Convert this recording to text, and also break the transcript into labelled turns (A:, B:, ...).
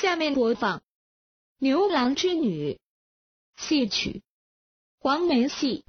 A: 下面播放牛郎织女戏曲。黄梅戏。